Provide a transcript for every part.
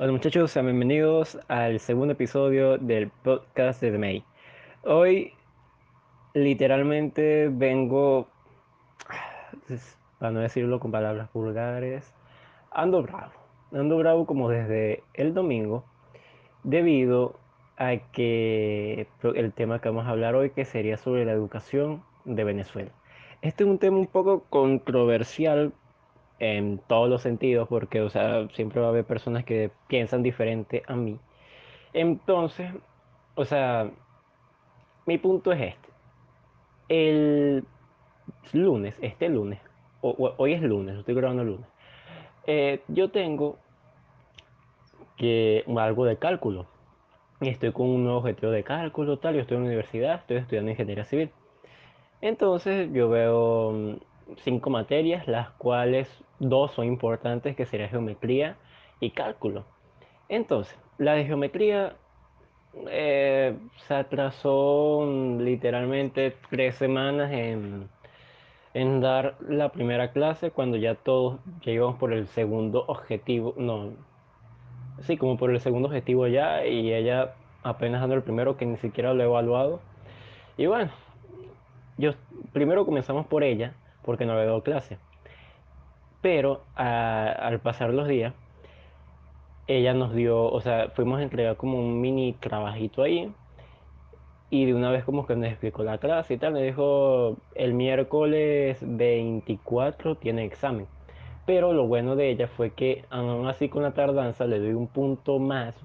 Hola muchachos, sean bienvenidos al segundo episodio del podcast de May. Hoy literalmente vengo, para no decirlo con palabras vulgares, ando bravo. Ando bravo como desde el domingo debido a que el tema que vamos a hablar hoy que sería sobre la educación de Venezuela. Este es un tema un poco controversial en todos los sentidos, porque, o sea, siempre va a haber personas que piensan diferente a mí. Entonces, o sea, mi punto es este. El lunes, este lunes, hoy es lunes, estoy grabando lunes, eh, yo tengo que algo de cálculo. Estoy con un nuevo objetivo de cálculo, tal, yo estoy en la universidad, estoy estudiando ingeniería civil. Entonces yo veo mm, cinco materias, las cuales dos son importantes, que sería geometría y cálculo. Entonces, la de geometría eh, se atrasó literalmente tres semanas en, en, dar la primera clase cuando ya todos llegamos por el segundo objetivo, no, sí, como por el segundo objetivo ya y ella apenas dando el primero que ni siquiera lo he evaluado. Y bueno, yo primero comenzamos por ella porque no había dado clase. Pero al pasar los días, ella nos dio, o sea, fuimos a entregar como un mini trabajito ahí. Y de una vez como que nos explicó la clase y tal, me dijo, el miércoles 24 tiene examen. Pero lo bueno de ella fue que aún así con la tardanza le doy un punto más,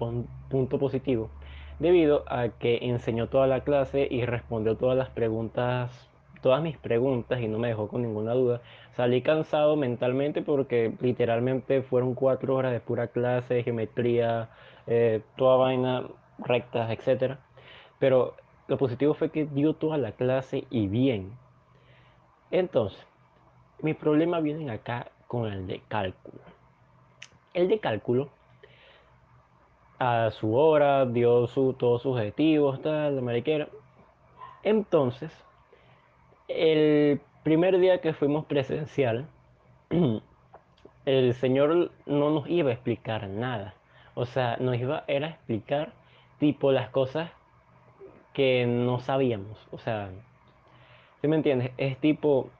un punto positivo, debido a que enseñó toda la clase y respondió todas las preguntas todas mis preguntas y no me dejó con ninguna duda. Salí cansado mentalmente porque literalmente fueron cuatro horas de pura clase, geometría, eh, toda vaina, rectas, etc. Pero lo positivo fue que dio toda la clase y bien. Entonces, mi problema viene acá con el de cálculo. El de cálculo, a su hora, dio su, todos sus objetivos, tal, de mariquera. Entonces, el primer día que fuimos presencial, el Señor no nos iba a explicar nada. O sea, nos iba era a explicar tipo las cosas que no sabíamos. O sea, ¿sí me entiendes? Es tipo,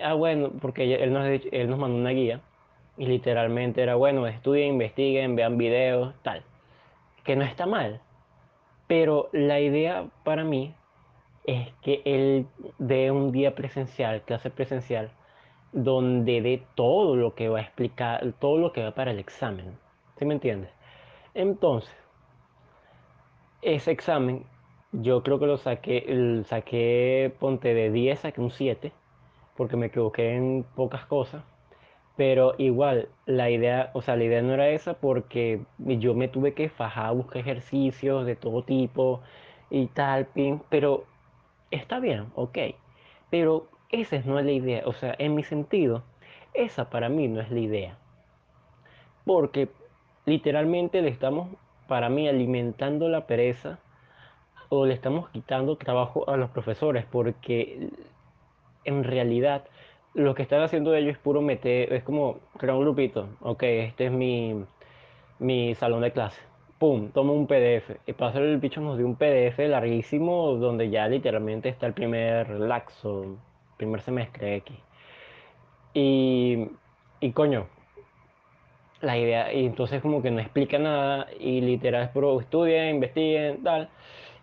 ah, bueno, porque él nos, él nos mandó una guía y literalmente era, bueno, estudien, investiguen, vean videos, tal. Que no está mal. Pero la idea para mí es que él dé un día presencial, clase presencial, donde dé todo lo que va a explicar, todo lo que va para el examen. ¿Sí me entiendes? Entonces, ese examen, yo creo que lo saqué, saqué, ponte de 10, saqué un 7, porque me equivoqué en pocas cosas. Pero igual, la idea, o sea, la idea no era esa porque yo me tuve que fajar, buscar ejercicios de todo tipo y tal, pero está bien, ok, pero esa no es la idea, o sea, en mi sentido, esa para mí no es la idea. Porque literalmente le estamos, para mí, alimentando la pereza o le estamos quitando trabajo a los profesores, porque en realidad lo que están haciendo ellos es puro meter, es como crear un grupito, ok, este es mi, mi salón de clase pum, toma un PDF. Y hacer el bicho nos dio un PDF larguísimo donde ya literalmente está el primer laxo, primer semestre X. Y, y coño, la idea, y entonces como que no explica nada y literal es puro estudien, investiguen, tal.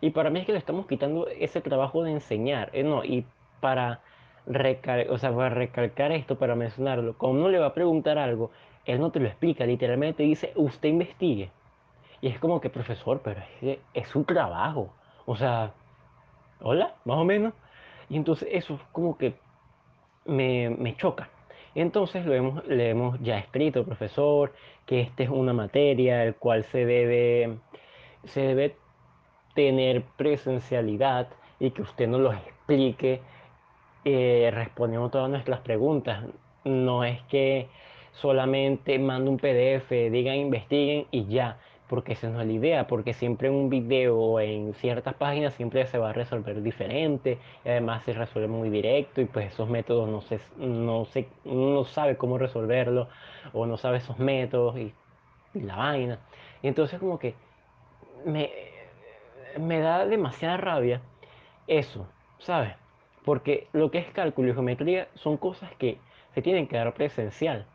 Y para mí es que le estamos quitando ese trabajo de enseñar, eh, no, y para, o sea, para recalcar esto, para mencionarlo, cuando uno le va a preguntar algo, él no te lo explica, literalmente dice, usted investigue. Y es como que, profesor, pero es, es su trabajo. O sea, hola, más o menos. Y entonces eso es como que me, me choca. Entonces lo hemos, le hemos ya escrito, profesor, que esta es una materia el cual se debe, se debe tener presencialidad y que usted nos lo explique eh, respondiendo todas nuestras preguntas. No es que solamente mande un PDF, digan, investiguen y ya porque esa no es la idea, porque siempre en un video o en ciertas páginas siempre se va a resolver diferente, y además se resuelve muy directo y pues esos métodos no se, no se, no sabe cómo resolverlo o no sabe esos métodos y y la vaina. Y entonces como que me, me da demasiada rabia eso, ¿sabes? Porque lo que es cálculo y geometría son cosas que se tienen que dar presencial.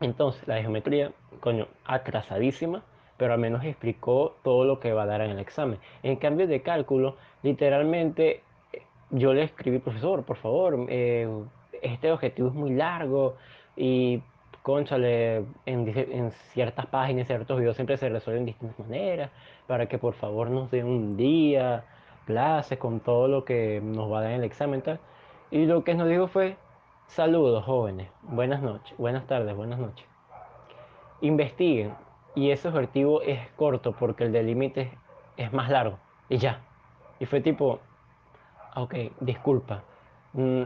Entonces, la geometría, coño, atrasadísima, pero al menos explicó todo lo que va a dar en el examen. En cambio de cálculo, literalmente yo le escribí, profesor, por favor, eh, este objetivo es muy largo y, conchale, en, ciertas páginas, ciertos videos siempre se resuelven de distintas maneras, para que por favor nos dé un día, clases con todo lo que nos va a dar en el examen. Tal. Y lo que nos dijo fue, saludos jóvenes, buenas noches, buenas tardes, buenas noches. Investiguen. Y ese objetivo es corto porque el de límite es más largo. Y ya. Y fue tipo, ok, disculpa, mm,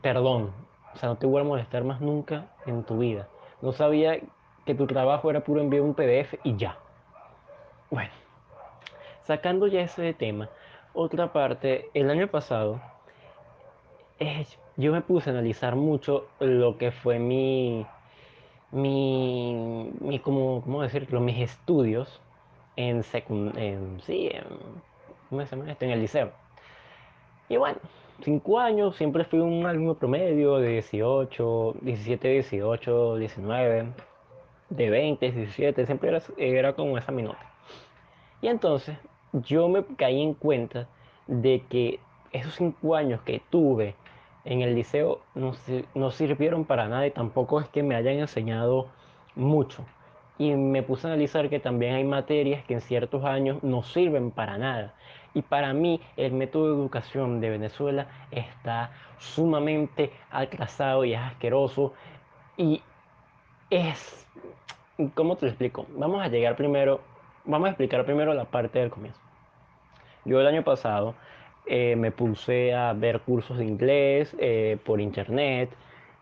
perdón, o sea, no te voy a molestar más nunca en tu vida. No sabía que tu trabajo era puro enviar un PDF y ya. Bueno, sacando ya ese tema, otra parte, el año pasado, yo me puse a analizar mucho lo que fue mi, mi, mi como, ¿cómo decirlo? Mis estudios en, en sí, en, ¿cómo se llama esto? En el liceo. Y bueno, cinco años, siempre fui un alumno promedio de 18, 17, 18, 19, de 20, 17, siempre era, era como esa mi nota. Y entonces yo me caí en cuenta de que esos cinco años que tuve en el liceo no, no sirvieron para nada y tampoco es que me hayan enseñado mucho. Y me puse a analizar que también hay materias que en ciertos años no sirven para nada. Y para mí el método de educación de Venezuela está sumamente atrasado y es asqueroso. Y es... ¿Cómo te lo explico? Vamos a llegar primero, vamos a explicar primero la parte del comienzo. Yo el año pasado eh, me puse a ver cursos de inglés eh, por internet,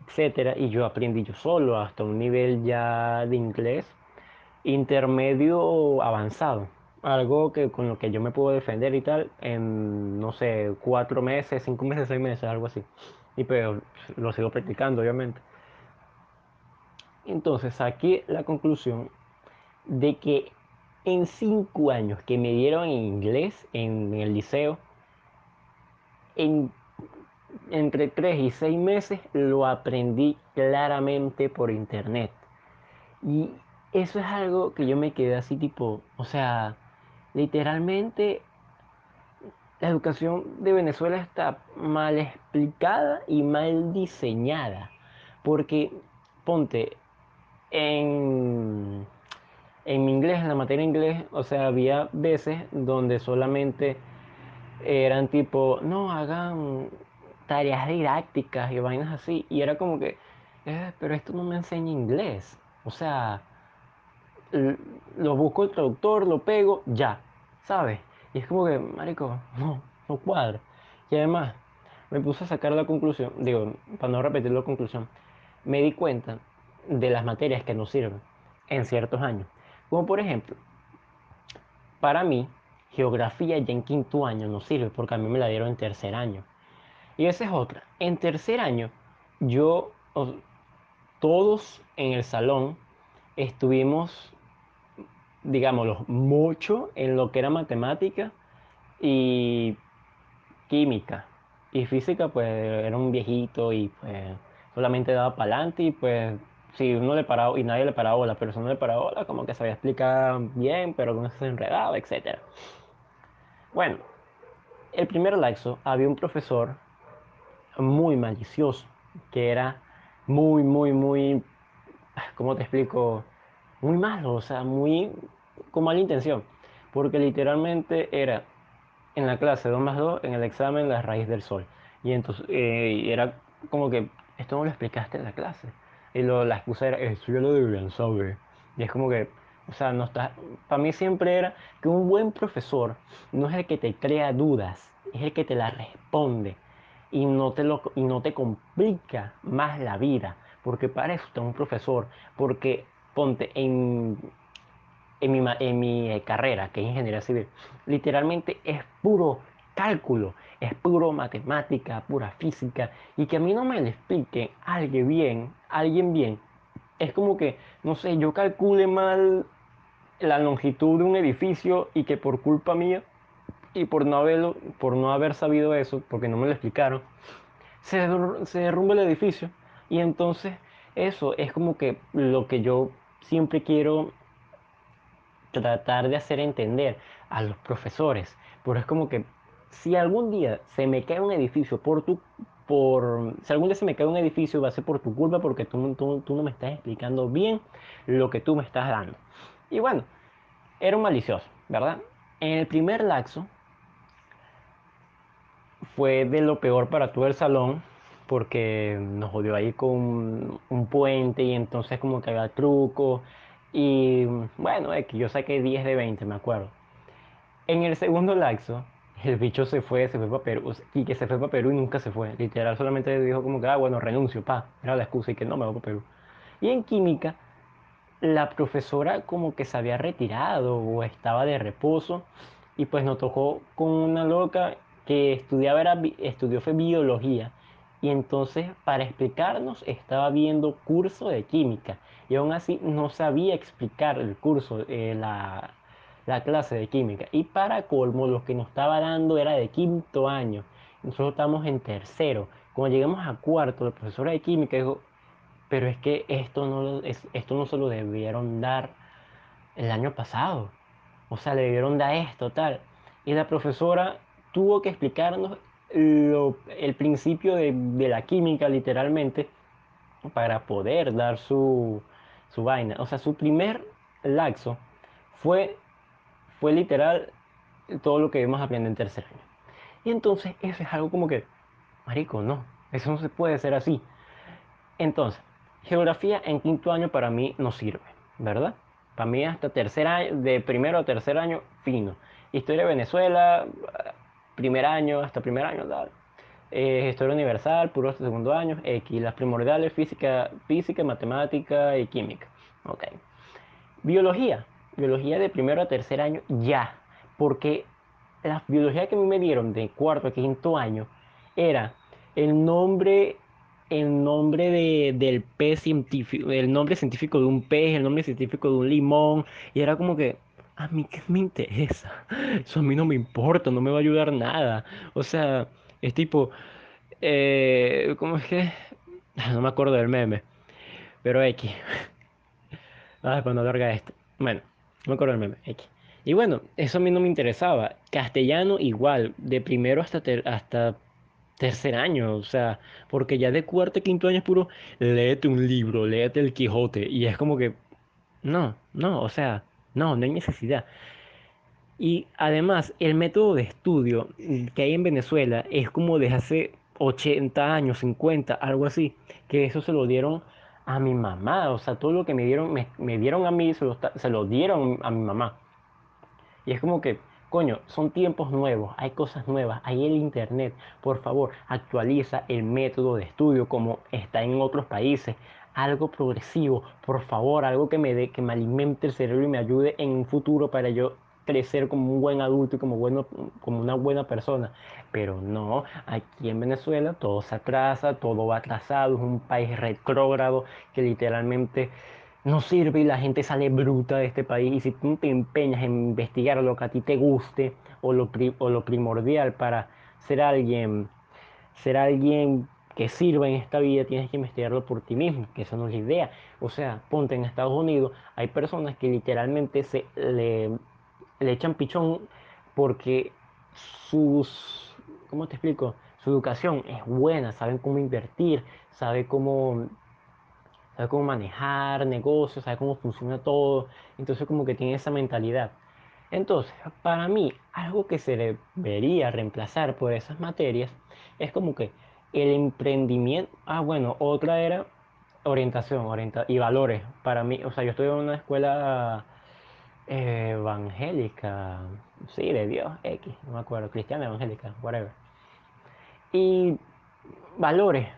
etcétera, y yo aprendí yo solo hasta un nivel ya de inglés intermedio avanzado algo que con lo que yo me puedo defender y tal en, no sé, cuatro meses, cinco meses, seis meses, algo así. Y pero lo sigo practicando, obviamente. Entonces, aquí la conclusión de que en cinco años que me dieron inglés en, el liceo, en, entre tres y seis meses lo aprendí claramente por internet. Y eso es algo que yo me quedé así tipo, o sea, literalmente la educación de Venezuela está mal explicada y mal diseñada. Porque, ponte, en, en inglés, en la materia inglés, o sea, había veces donde solamente eran tipo, no, hagan tareas didácticas y vainas así. Y era como que, eh, pero esto no me enseña inglés. O sea, lo busco el traductor, lo pego, ya, ¿sabes? Y es como que, marico, no, no cuadra. Y además, me puse a sacar la conclusión, digo, para no repetir la conclusión, me di cuenta de las materias que no sirven en ciertos años. Como por ejemplo, para mí, geografía ya en quinto año no sirve porque a mí me la dieron en tercer año. Y esa es otra. En tercer año, yo, todos en el salón estuvimos digámoslo, mucho en lo que era matemática y química. Y física, pues era un viejito y pues solamente daba para adelante y pues si uno le paraba y nadie le paraba la persona le paraba bola, como que sabía explicar bien, pero no se enredaba, etc. Bueno, el primer laxo había un profesor muy malicioso, que era muy, muy, muy, ¿cómo te explico? Muy malo, o sea, muy con mala intención, porque literalmente era en la clase 2 más 2, en el examen la raíz del sol. Y entonces eh, era como que esto no lo explicaste en la clase. Y lo, la excusa era, eso ya lo deberían saber. Y es como que, o sea, no está, para mí siempre era que un buen profesor no es el que te crea dudas, es el que te la responde y no te, lo, y no te complica más la vida. Porque para eso está un profesor. Porque ponte en en mi, en mi eh, carrera, que es ingeniería civil, literalmente es puro cálculo, es puro matemática, pura física, y que a mí no me lo explique alguien bien, alguien bien, es como que, no sé, yo calcule mal la longitud de un edificio y que por culpa mía y por no, haberlo, por no haber sabido eso, porque no me lo explicaron, se, derrumba el edificio. Y entonces eso es como que lo que yo siempre quiero tratar de hacer entender a los profesores. Pero es como que si algún día se me cae un edificio por tu por si algún día se me cae un edificio va a ser por tu culpa porque tú, tú, tú no me estás explicando bien lo que tú me estás dando. Y bueno, era un malicioso, ¿verdad? En el primer laxo fue de lo peor para todo el salón porque nos jodió ahí con un puente y entonces como que había truco y bueno, es que yo saqué 10 de 20, me acuerdo. En el segundo laxo, el bicho se fue, se fue para Perú, y que se fue para Perú y nunca se fue. Literal, solamente dijo como que, ah, bueno, renuncio, pa. Era la excusa y que no me voy para Perú. Y en química, la profesora como que se había retirado o estaba de reposo y pues nos tocó con una loca que estudiaba, era, estudió fue biología y entonces para explicarnos estaba viendo curso de química y aún así no sabía explicar el curso, eh, la, la, clase de química. Y para colmo, lo que nos estaba dando era de quinto año. Nosotros estamos en tercero. Cuando llegamos a cuarto, la profesora de química dijo, pero es que esto no, esto no se lo debieron dar el año pasado. O sea, le debieron dar esto, tal. Y la profesora tuvo que explicarnos el principio de, la química, literalmente, para poder dar su, su vaina. O sea, su primer laxo fue, fue literal todo lo que vimos aprender en tercer año. Y entonces eso es algo como que, marico, no, eso no se puede ser así. Entonces, geografía en quinto año para mí no sirve, ¿verdad? Para mí hasta tercer año, de primero a tercer año, fino. Historia de Venezuela, primer año, hasta primer año, tal. Eh, historia universal, puro hasta segundo año, X. Las primordiales, física, física, matemática y química. Ok. Biología. Biología de primero a tercer año, ya. Porque la biología que me dieron de cuarto a quinto año era el nombre el nombre de, del pez científico, el nombre científico de un pez, el nombre científico de un limón, y era como que, a mí qué me interesa, eso a mí no me importa, no me va a ayudar nada, o sea, es tipo, eh, ¿cómo es que? No me acuerdo del meme, pero X, ah, cuando larga esto, bueno, no me acuerdo del meme, X. Y bueno, eso a mí no me interesaba. Castellano igual, de primero hasta, hasta tercer año, o sea, porque ya de cuarto quinto año es puro, léete un libro, léete el Quijote, y es como que, no, no, o sea, no, no hay necesidad. Y además, el método de estudio que hay en Venezuela es como desde hace 80 años, 50, algo así, que eso se lo dieron a mi mamá, o sea, todo lo que me dieron, me, dieron a mí, se lo, se lo dieron a mi mamá. Y es como que, Coño, son tiempos nuevos, hay cosas nuevas, hay el internet. Por favor, actualiza el método de estudio como está en otros países. Algo progresivo, por favor, algo que me dé, que me alimente el cerebro y me ayude en un futuro para yo crecer como un buen adulto y como, bueno, como una buena persona. Pero no, aquí en Venezuela todo se atrasa, todo va atrasado, es un país retrógrado que literalmente no sirve y la gente sale bruta de este país. Y si tú te empeñas en investigar lo que a ti te guste o lo, o lo primordial para ser alguien, ser alguien que sirva en esta vida, tienes que investigarlo por ti mismo, que esa no es la idea. O sea, ponte en Estados Unidos, hay personas que literalmente se le, le echan pichón porque sus, ¿cómo te explico? Su educación es buena, saben cómo invertir, saben cómo sabe cómo manejar negocios, sabe cómo funciona todo, entonces como que tiene esa mentalidad. Entonces, para mí, algo que se debería reemplazar por esas materias es como que el emprendimiento, ah bueno, otra era orientación orienta y valores. Para mí, o sea, yo estoy en una escuela eh, evangélica, sí, de Dios, X, no me acuerdo, cristiana evangélica, whatever. Y valores,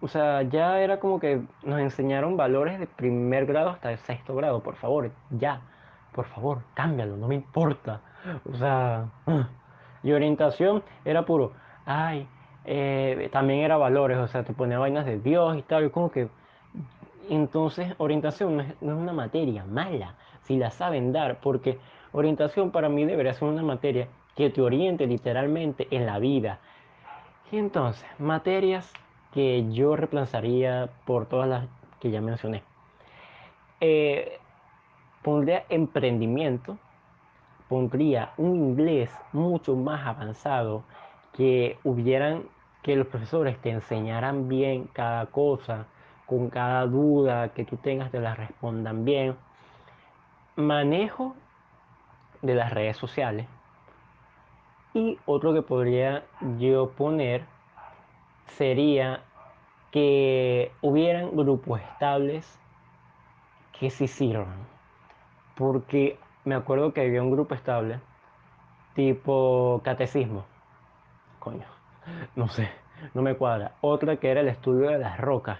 o sea, ya era como que nos enseñaron valores de primer grado hasta el sexto grado, por favor, ya, por favor, cámbialo, no me importa. O sea, y orientación era puro, ay, eh, también era valores, o sea, te ponía vainas de Dios y tal, y como que, Entonces, orientación no es, no es, una materia mala, si la saben dar, porque orientación para mí debería ser una materia que te oriente literalmente en la vida. Y entonces, materias que yo reemplazaría por todas las que ya mencioné. Eh, pondría emprendimiento, pondría un inglés mucho más avanzado, que hubieran, que los profesores te enseñaran bien cada cosa, con cada duda que tú tengas te la respondan bien. Manejo de las redes sociales. Y otro que podría yo poner sería que hubieran grupos estables que sí sirvan. Porque me acuerdo que había un grupo estable tipo catecismo. Coño, no sé, no me cuadra. Otra que era el estudio de las rocas.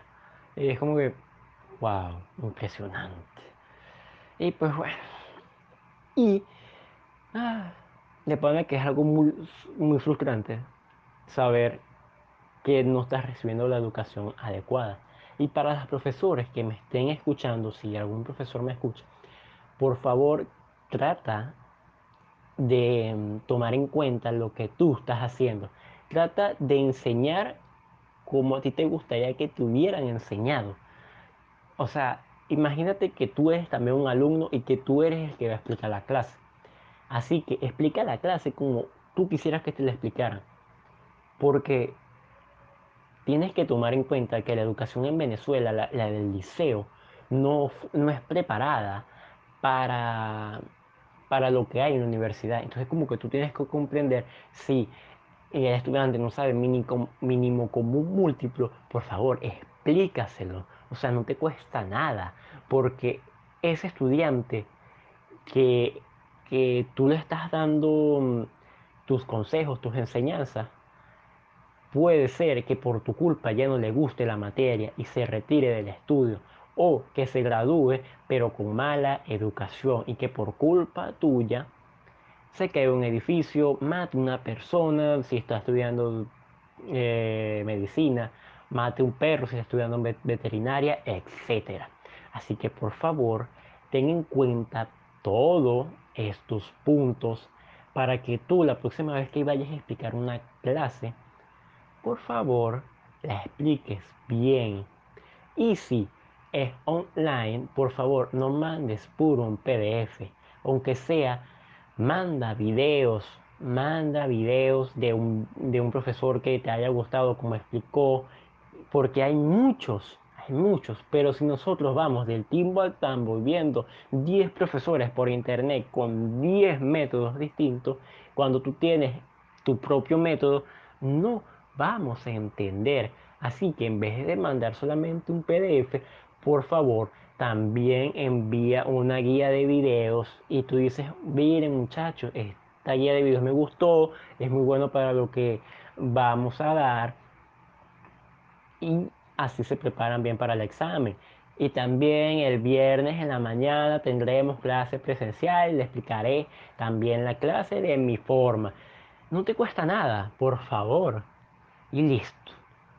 Y es como que, wow, impresionante. Y pues bueno. Y ah, de que es algo muy, muy frustrante saber que no estás recibiendo la educación adecuada. Y para los profesores que me estén escuchando, si algún profesor me escucha, por favor trata de mm, tomar en cuenta lo que tú estás haciendo. Trata de enseñar como a ti te gustaría que te hubieran enseñado. O sea, imagínate que tú eres también un alumno y que tú eres el que va a explicar la clase. Así que explica la clase como tú quisieras que te la explicaran. Porque tienes que tomar en cuenta que la educación en Venezuela, la, del liceo, no, no es preparada para, para lo que hay en la universidad. Entonces como que tú tienes que comprender si el estudiante no sabe mínimo, común múltiplo, por favor, explícaselo. O sea, no te cuesta nada, porque ese estudiante que, que tú le estás dando mm, tus consejos, tus enseñanzas, puede ser que por tu culpa ya no le guste la materia y se retire del estudio o que se gradúe pero con mala educación y que por culpa tuya se cae un edificio, mate una persona si está estudiando eh, medicina, mate un perro si está estudiando veterinaria, etc. Así que por favor ten en cuenta todos estos puntos para que tú la próxima vez que vayas a explicar una clase, por favor la expliques bien. Y si es online, por favor, no mandes puro un PDF, aunque sea, manda videos, manda videos de un, de un profesor que te haya gustado como explicó, porque hay muchos, hay muchos, pero si nosotros vamos del timbo al tambo viendo 10 profesores por internet con 10 métodos distintos, cuando tú tienes tu propio método, no vamos a entender. Así que en vez de mandar solamente un PDF, por favor, también envía una guía de videos y tú dices, miren muchachos, esta guía de videos me gustó, es muy bueno para lo que vamos a dar y así se preparan bien para el examen. Y también el viernes en la mañana tendremos clase presencial, le explicaré también la clase de mi forma. No te cuesta nada, por favor. Y listo.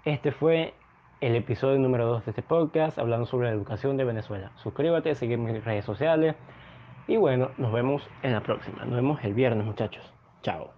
Este fue el episodio número 2 de este podcast hablando sobre la educación de Venezuela. Suscríbete, sigue mis redes sociales y bueno, nos vemos en la próxima. Nos vemos el viernes muchachos. Chao.